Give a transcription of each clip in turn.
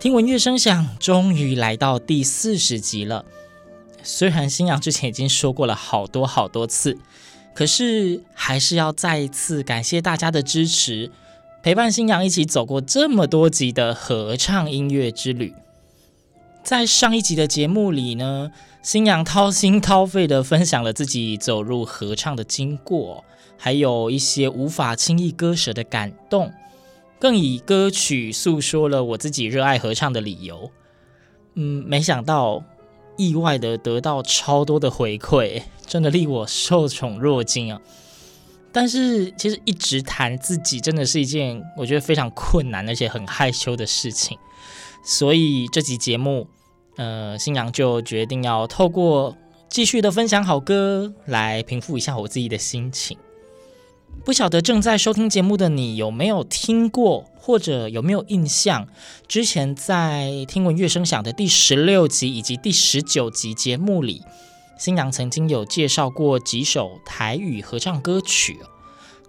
听闻乐声响，终于来到第四十集了。虽然新阳之前已经说过了好多好多次，可是还是要再一次感谢大家的支持，陪伴新阳一起走过这么多集的合唱音乐之旅。在上一集的节目里呢，新阳掏心掏肺地分享了自己走入合唱的经过，还有一些无法轻易割舍的感动。更以歌曲诉说了我自己热爱合唱的理由。嗯，没想到意外的得到超多的回馈，真的令我受宠若惊啊！但是其实一直谈自己真的是一件我觉得非常困难而且很害羞的事情，所以这集节目，呃，新阳就决定要透过继续的分享好歌来平复一下我自己的心情。不晓得正在收听节目的你有没有听过，或者有没有印象？之前在听闻乐声响的第十六集以及第十九集节目里，新阳曾经有介绍过几首台语合唱歌曲，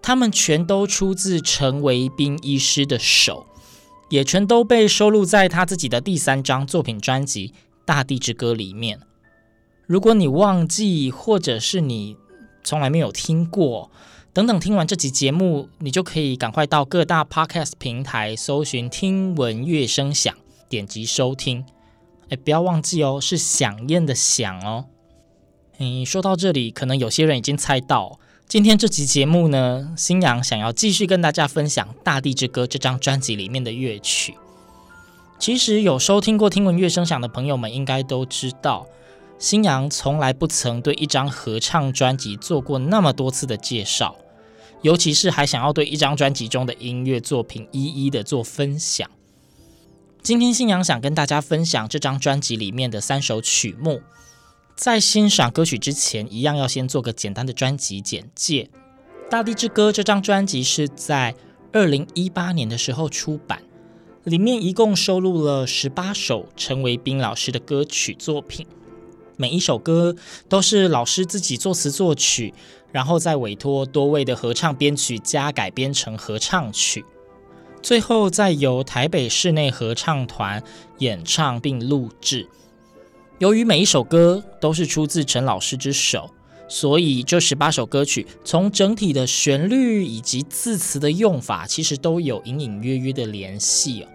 他们全都出自陈维斌医师的手，也全都被收录在他自己的第三张作品专辑《大地之歌》里面。如果你忘记，或者是你从来没有听过，等等，听完这集节目，你就可以赶快到各大 podcast 平台搜寻“听闻乐声响”，点击收听。哎，不要忘记哦，是响宴的响哦。嗯，说到这里，可能有些人已经猜到，今天这集节目呢，新阳想要继续跟大家分享《大地之歌》这张专辑里面的乐曲。其实有收听过《听闻乐声响》的朋友们，应该都知道。新阳从来不曾对一张合唱专辑做过那么多次的介绍，尤其是还想要对一张专辑中的音乐作品一一的做分享。今天新阳想跟大家分享这张专辑里面的三首曲目。在欣赏歌曲之前，一样要先做个简单的专辑简介。《大地之歌》这张专辑是在二零一八年的时候出版，里面一共收录了十八首陈维斌老师的歌曲作品。每一首歌都是老师自己作词作曲，然后再委托多位的合唱编曲家改编成合唱曲，最后再由台北室内合唱团演唱并录制。由于每一首歌都是出自陈老师之手，所以这十八首歌曲从整体的旋律以及字词的用法，其实都有隐隐约约的联系哦。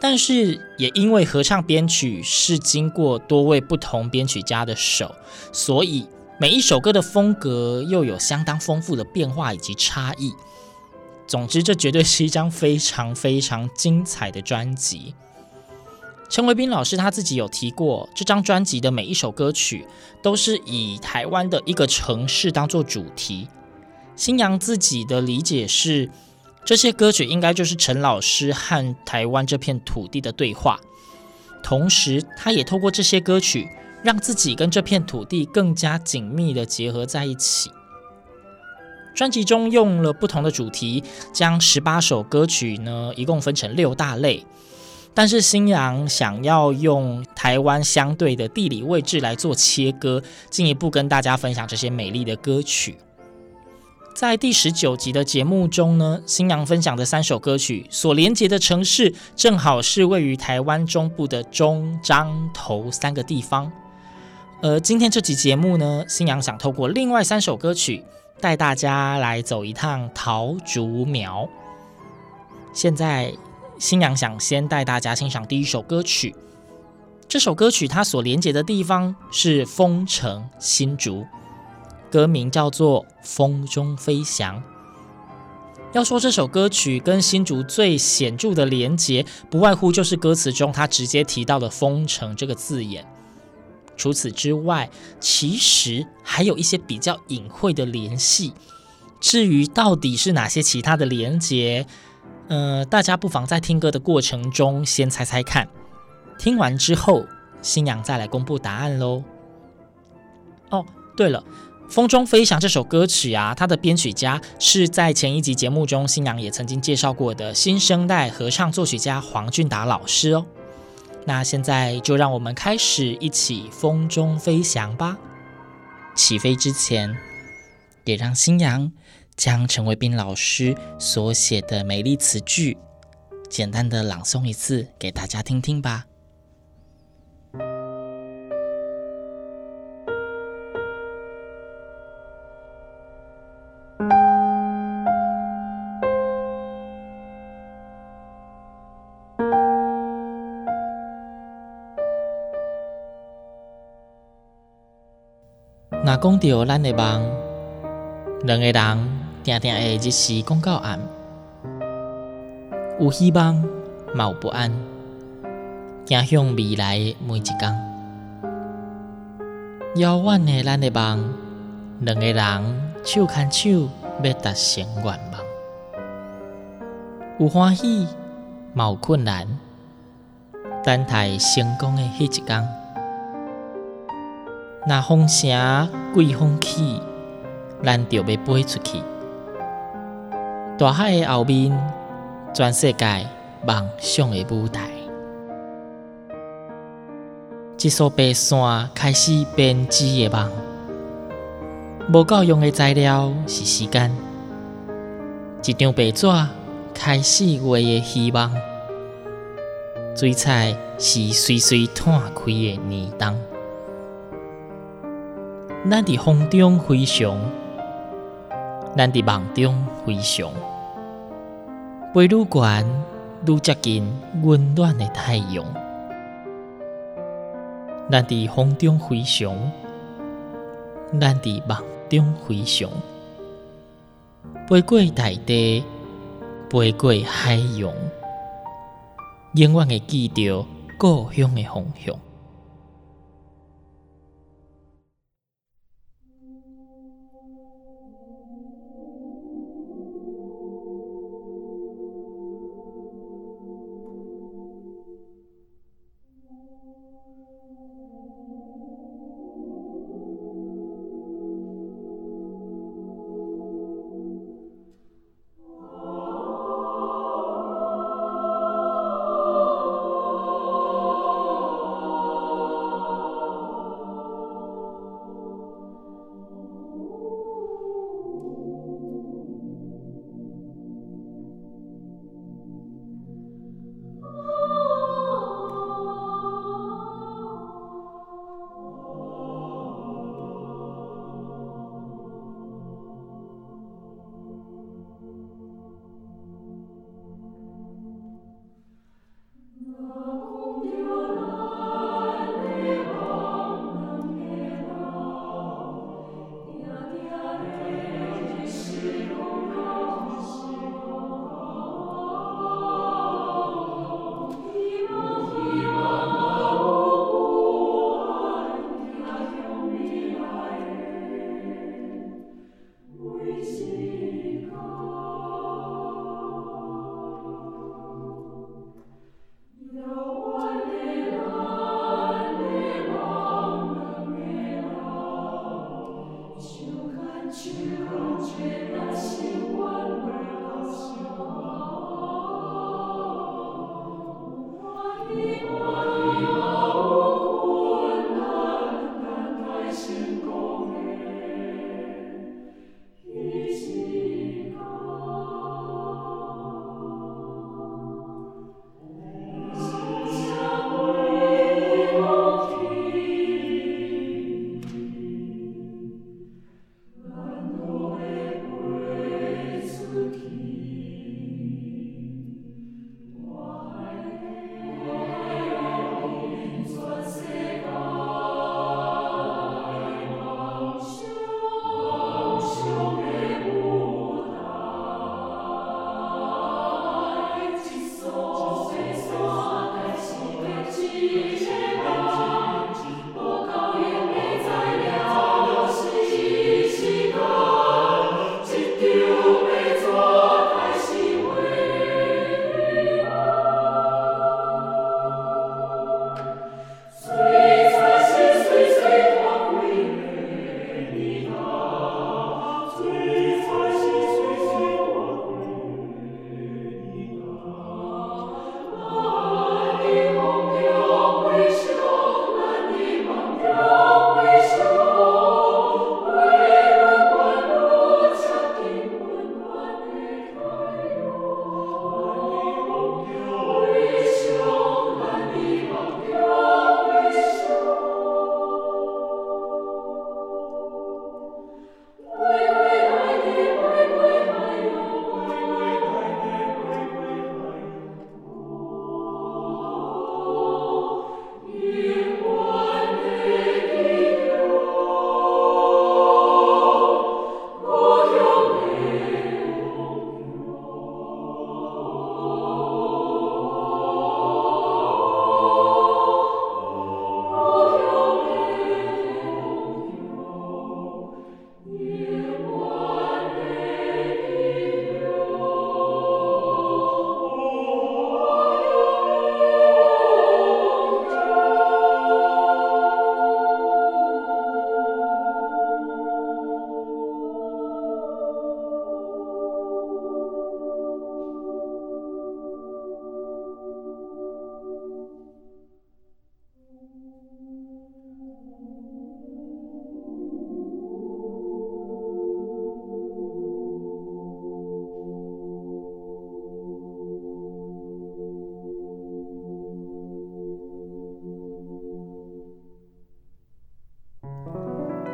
但是也因为合唱编曲是经过多位不同编曲家的手，所以每一首歌的风格又有相当丰富的变化以及差异。总之，这绝对是一张非常非常精彩的专辑。陈维斌老师他自己有提过，这张专辑的每一首歌曲都是以台湾的一个城市当做主题。新阳自己的理解是，这些歌曲应该就是陈老师和台湾这片土地的对话，同时他也透过这些歌曲，让自己跟这片土地更加紧密地结合在一起。专辑中用了不同的主题，将十八首歌曲呢，一共分成六大类，但是新阳想要用台湾相对的地理位置来做切割，进一步跟大家分享这些美丽的歌曲。在第十九集的节目中呢，新阳分享的三首歌曲所连接的城市，正好是位于台湾中部的中彰投三个地方。而今天这集节目呢，新阳想透过另外三首歌曲，带大家来走一趟桃竹苗。现在，星洋想先带大家欣赏第一首歌曲。这首歌曲它所连接的地方是风城新竹，歌名叫做《风中飞翔》。要说这首歌曲跟新竹最显著的连接，不外乎就是歌词中它直接提到的“风城”这个字眼。除此之外，其实还有一些比较隐晦的联系。至于到底是哪些其他的连接，呃，大家不妨在听歌的过程中先猜猜看。听完之后，新娘再来公布答案喽。哦，对了，《风中飞翔》这首歌曲啊，它的编曲家是在前一集节目中新娘也曾经介绍过的新生代合唱作曲家黄俊达老师哦。那现在就让我们开始一起风中飞翔吧。起飞之前，也让新阳将陈维斌老师所写的美丽词句，简单的朗诵一次给大家听听吧。讲到咱的梦，两个人定定会日时讲到暗，有希望，嘛有不安，走向未来的每一天。遥远的咱的梦，两个人手牵手要达成愿望，有欢喜，嘛有困难，等待成功的迄一天。那风声贵风起，咱就要飞出去。大海的后面，全世界梦想的舞台。一束白线开始编织的梦，无够用的材料是时间。一张白纸开始画的希望，水彩是随随摊开的年冬。咱伫风中飞翔，咱伫梦中飞翔，飞愈远愈接近温暖的太阳。咱伫风中飞翔，咱伫梦中飞翔，飞过大地，飞过海洋，永远会记着故乡的方向。去冷却那星光。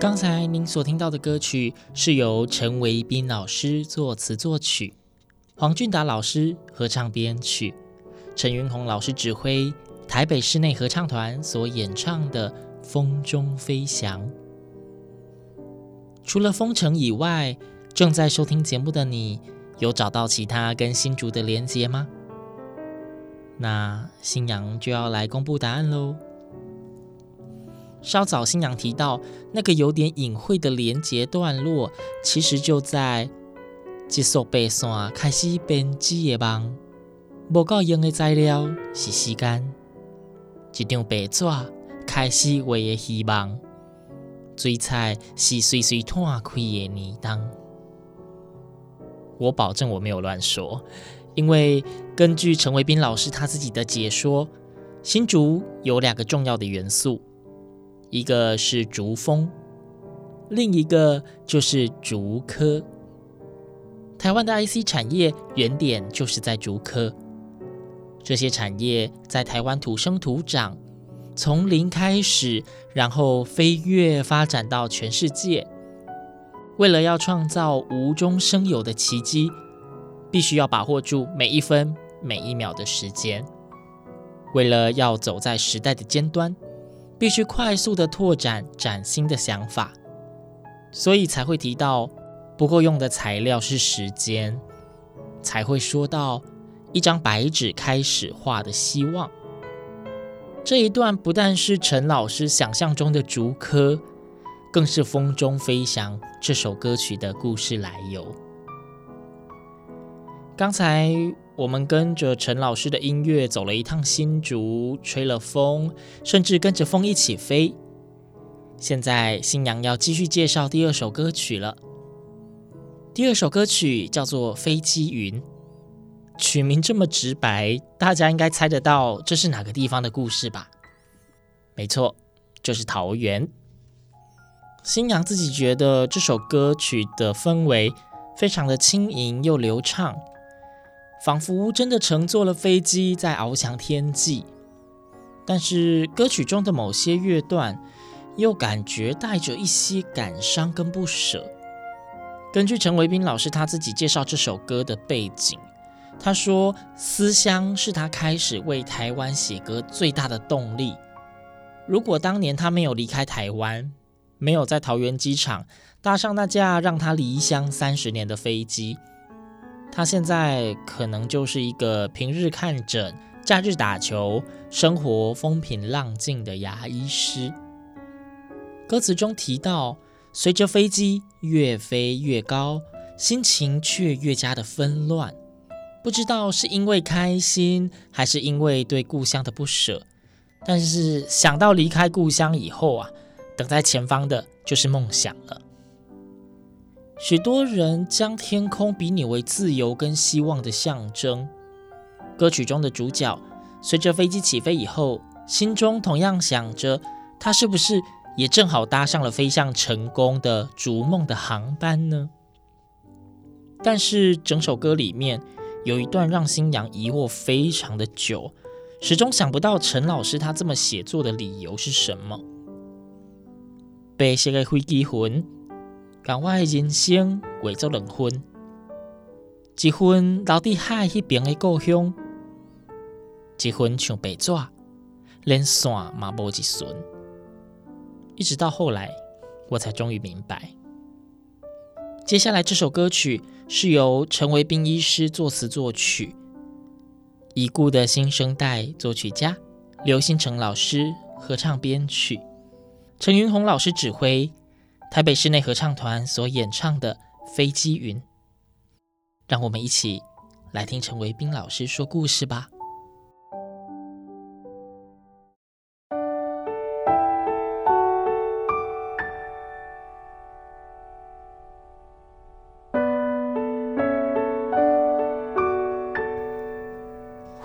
刚才您所听到的歌曲是由陈维斌老师作词作曲，黄俊达老师合唱编曲，陈云红老师指挥，台北室内合唱团所演唱的《风中飞翔》。除了封城以外，正在收听节目的你，有找到其他跟新竹的连结吗？那新阳就要来公布答案喽。稍早，新娘提到那个有点隐晦的连结段落，其实就在一束白线开始编织的梦，无够用的材料是时间，一张白纸开始画的希望，水彩是随随断开的年冬。我保证我没有乱说，因为根据陈维斌老师他自己的解说，新竹有两个重要的元素。一个是竹风，另一个就是竹科。台湾的 IC 产业原点就是在竹科，这些产业在台湾土生土长，从零开始，然后飞跃发展到全世界。为了要创造无中生有的奇迹，必须要把握住每一分每一秒的时间。为了要走在时代的尖端。必须快速的拓展崭新的想法，所以才会提到不够用的材料是时间，才会说到一张白纸开始画的希望。这一段不但是陈老师想象中的竹科，更是《风中飞翔》这首歌曲的故事来由。刚才。我们跟着陈老师的音乐走了一趟新竹，吹了风，甚至跟着风一起飞。现在新娘要继续介绍第二首歌曲了。第二首歌曲叫做《飞机云》，曲名这么直白，大家应该猜得到这是哪个地方的故事吧？没错，就是桃园。新娘自己觉得这首歌曲的氛围非常的轻盈又流畅。仿佛真的乘坐了飞机在翱翔天际，但是歌曲中的某些乐段又感觉带着一些感伤跟不舍。根据陈维斌老师他自己介绍这首歌的背景，他说思乡是他开始为台湾写歌最大的动力。如果当年他没有离开台湾，没有在桃园机场搭上那架让他离乡三十年的飞机。他现在可能就是一个平日看诊、假日打球、生活风平浪静的牙医师。歌词中提到，随着飞机越飞越高，心情却越加的纷乱。不知道是因为开心，还是因为对故乡的不舍。但是想到离开故乡以后啊，等在前方的就是梦想了。许多人将天空比拟为自由跟希望的象征。歌曲中的主角随着飞机起飞以后，心中同样想着，他是不是也正好搭上了飞向成功的逐梦的航班呢？但是整首歌里面有一段让新娘疑惑非常的久，始终想不到陈老师他这么写作的理由是什么。白色的飞机魂。让我的人生画作两分，一分留在海那边的故乡，一分像白纸，连线嘛无一顺。一直到后来，我才终于明白。接下来这首歌曲是由陈维斌医师作词作曲，已故的新生代作曲家刘新成老师合唱编曲，陈云红老师指挥。台北室内合唱团所演唱的《飞机云》，让我们一起来听陈维斌老师说故事吧。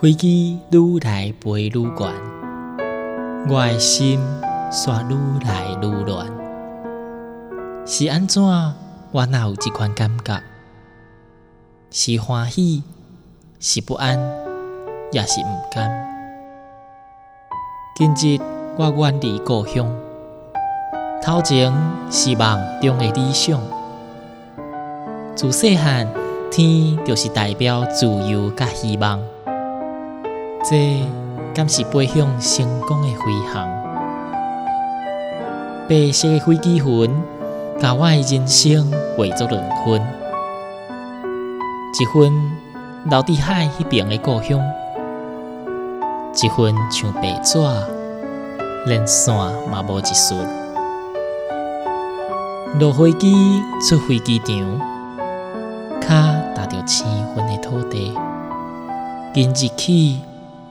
飞机愈来飞愈远，我的心却愈来愈乱。是安怎？我哪有这款感觉？是欢喜，是不安，也是不甘。今日我远离故乡，头前是梦中的理想，自细汉天就是代表自由甲希望，这敢是飞向成功的飞航。白色的飞机云，甲我的人生划作两分，一份留伫海迄边的故乡，一份像白纸，连线嘛无一寸。落飞机出飞机场，脚踏着青春的土地。今日起，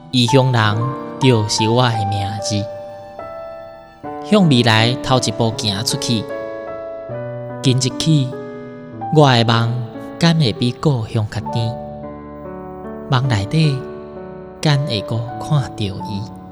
异乡人就是我的名字。向未来头一步行出去。今日起，我的梦敢会比故乡较甜？梦内底敢会阁看到伊？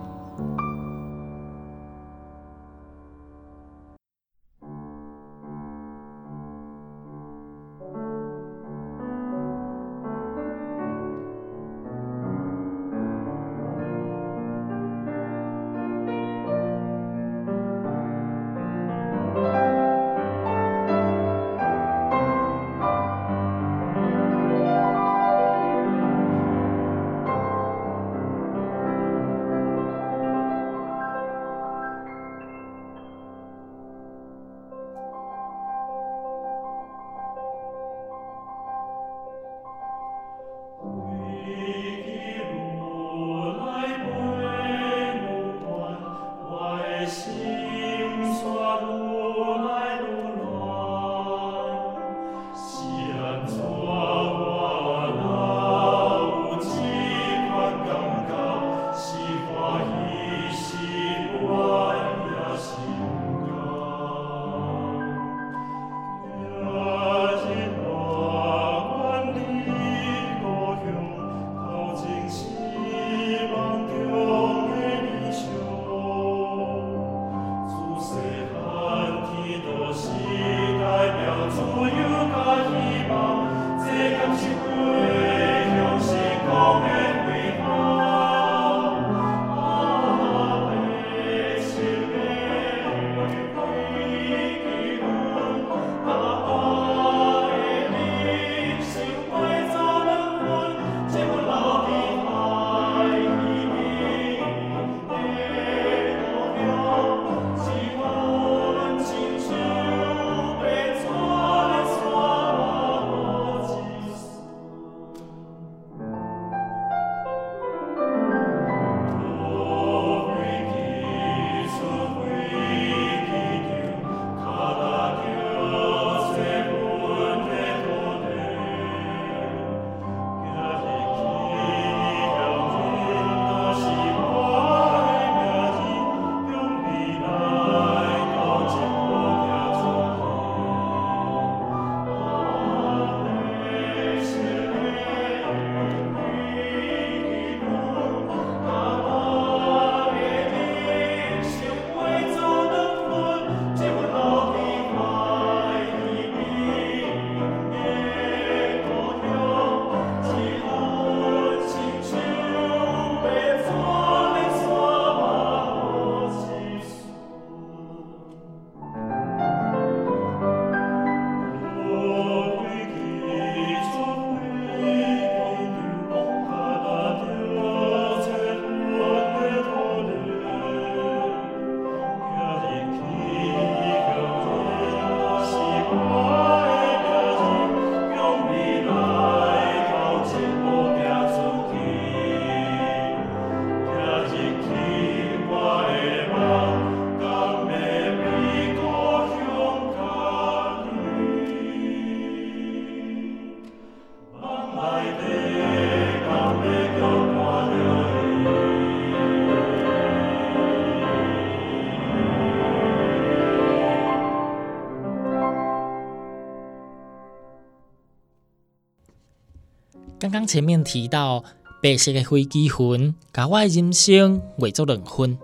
刚刚前面提到，白色的飞机云，把我的人生画作两分，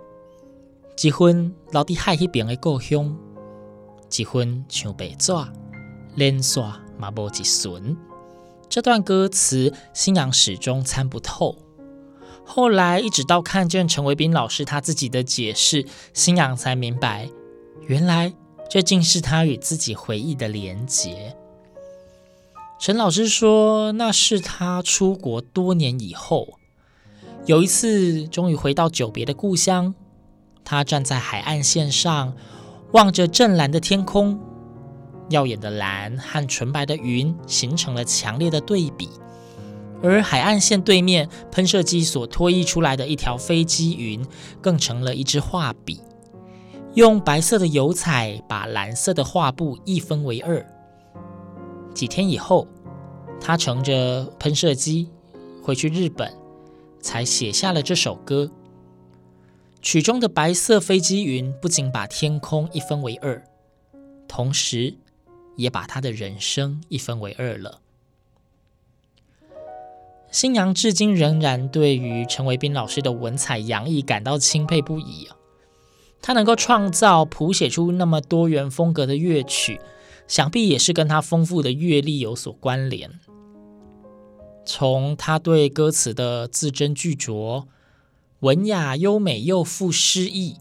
一分留在海迄边的故乡，一分像白纸，连线嘛无一寸。这段歌词，星洋始终参不透。后来一直到看见陈维斌老师他自己的解释，星洋才明白，原来这竟是他与自己回忆的连结。陈老师说，那是他出国多年以后，有一次终于回到久别的故乡，他站在海岸线上，望着湛蓝的天空，耀眼的蓝和纯白的云形成了强烈的对比，而海岸线对面喷射机所拖曳出来的一条飞机云，更成了一支画笔，用白色的油彩把蓝色的画布一分为二。几天以后，他乘着喷射机回去日本，才写下了这首歌。曲中的白色飞机云不仅把天空一分为二，同时也把他的人生一分为二了。新娘至今仍然对于陈维斌老师的文采洋溢感到钦佩不已啊！他能够创造、谱写出那么多元风格的乐曲。想必也是跟他丰富的阅历有所关联。从他对歌词的字斟句酌，文雅优美又富诗意，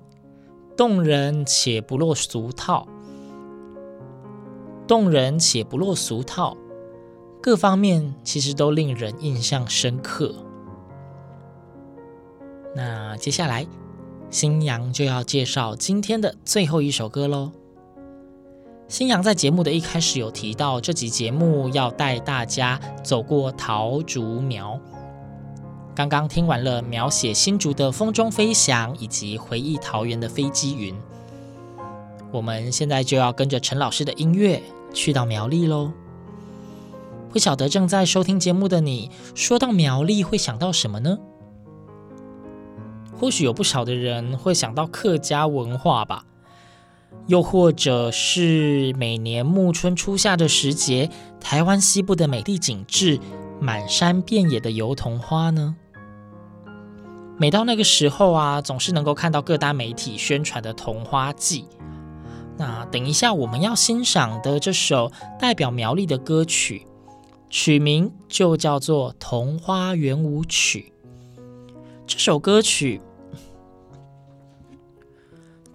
动人且不落俗套，动人且不落俗套，各方面其实都令人印象深刻。那接下来，星洋就要介绍今天的最后一首歌喽。新阳在节目的一开始有提到，这集节目要带大家走过桃竹苗。刚刚听完了描写新竹的风中飞翔，以及回忆桃园的飞机云。我们现在就要跟着陈老师的音乐去到苗栗喽。不晓得正在收听节目的你，说到苗栗会想到什么呢？或许有不少的人会想到客家文化吧。又或者是每年暮春初夏的时节，台湾西部的美丽景致，满山遍野的油桐花呢？每到那个时候啊，总是能够看到各大媒体宣传的桐花季。那等一下我们要欣赏的这首代表苗栗的歌曲，曲名就叫做《桐花圆舞曲》。这首歌曲。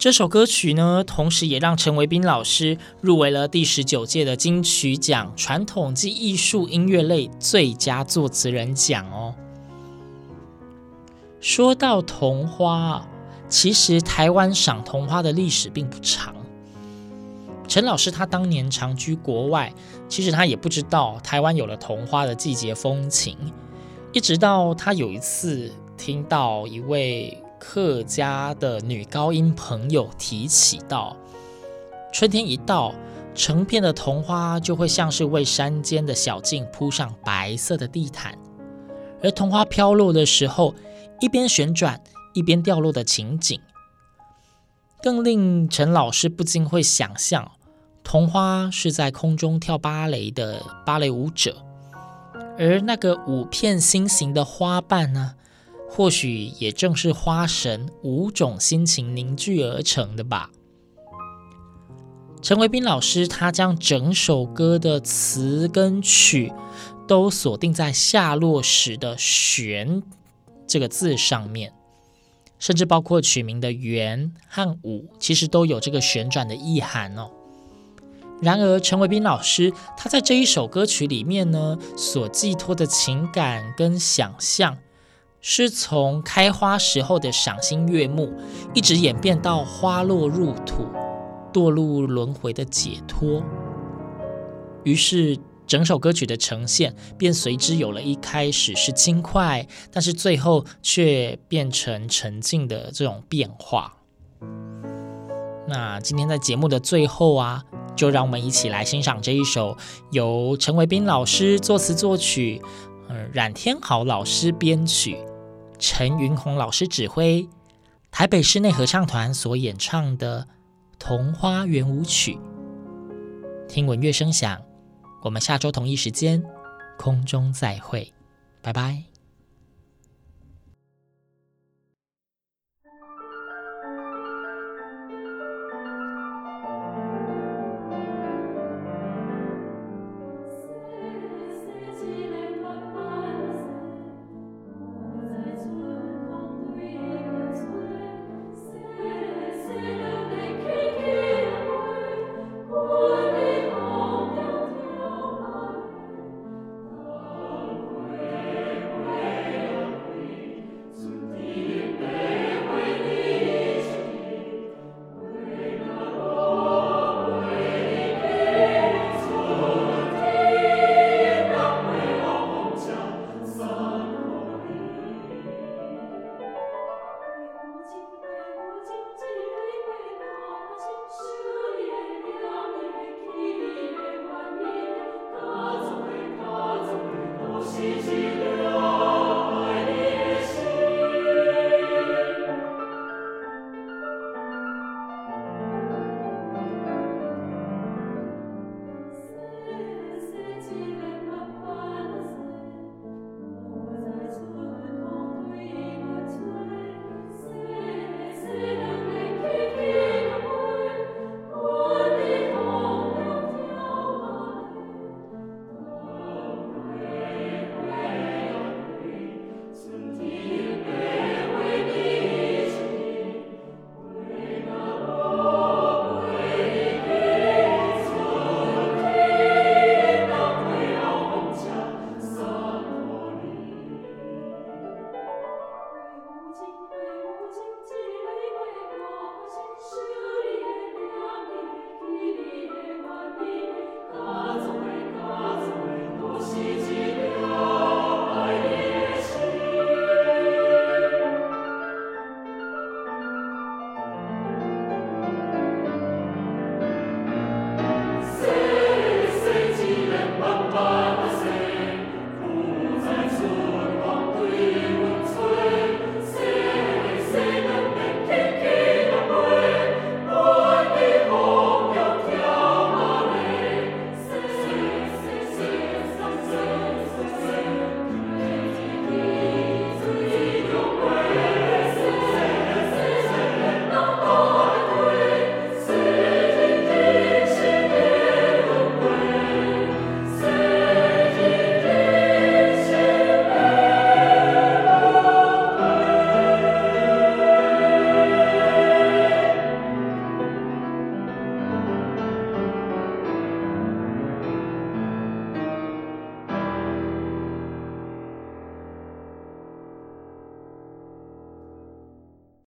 这首歌曲呢，同时也让陈维斌老师入围了第十九届的金曲奖传统暨艺术音乐类最佳作词人奖哦。说到桐花，其实台湾赏桐花的历史并不长。陈老师他当年长居国外，其实他也不知道台湾有了桐花的季节风情，一直到他有一次听到一位。客家的女高音朋友提起到，春天一到，成片的桐花就会像是为山间的小径铺上白色的地毯，而桐花飘落的时候，一边旋转一边掉落的情景，更令陈老师不禁会想象，桐花是在空中跳芭蕾的芭蕾舞者，而那个五片心形的花瓣呢？或许也正是花神五种心情凝聚而成的吧。陈维斌老师他将整首歌的词跟曲都锁定在下落时的“旋”这个字上面，甚至包括曲名的“圆”和“舞”，其实都有这个旋转的意涵哦。然而，陈维斌老师他在这一首歌曲里面呢，所寄托的情感跟想象。是从开花时候的赏心悦目，一直演变到花落入土、堕入轮回的解脱。于是，整首歌曲的呈现便随之有了一开始是轻快，但是最后却变成沉静的这种变化。那今天在节目的最后啊，就让我们一起来欣赏这一首由陈维斌老师作词作曲，呃，冉天豪老师编曲。陈云红老师指挥，台北室内合唱团所演唱的《桐花圆舞曲》。听闻乐声响，我们下周同一时间空中再会，拜拜。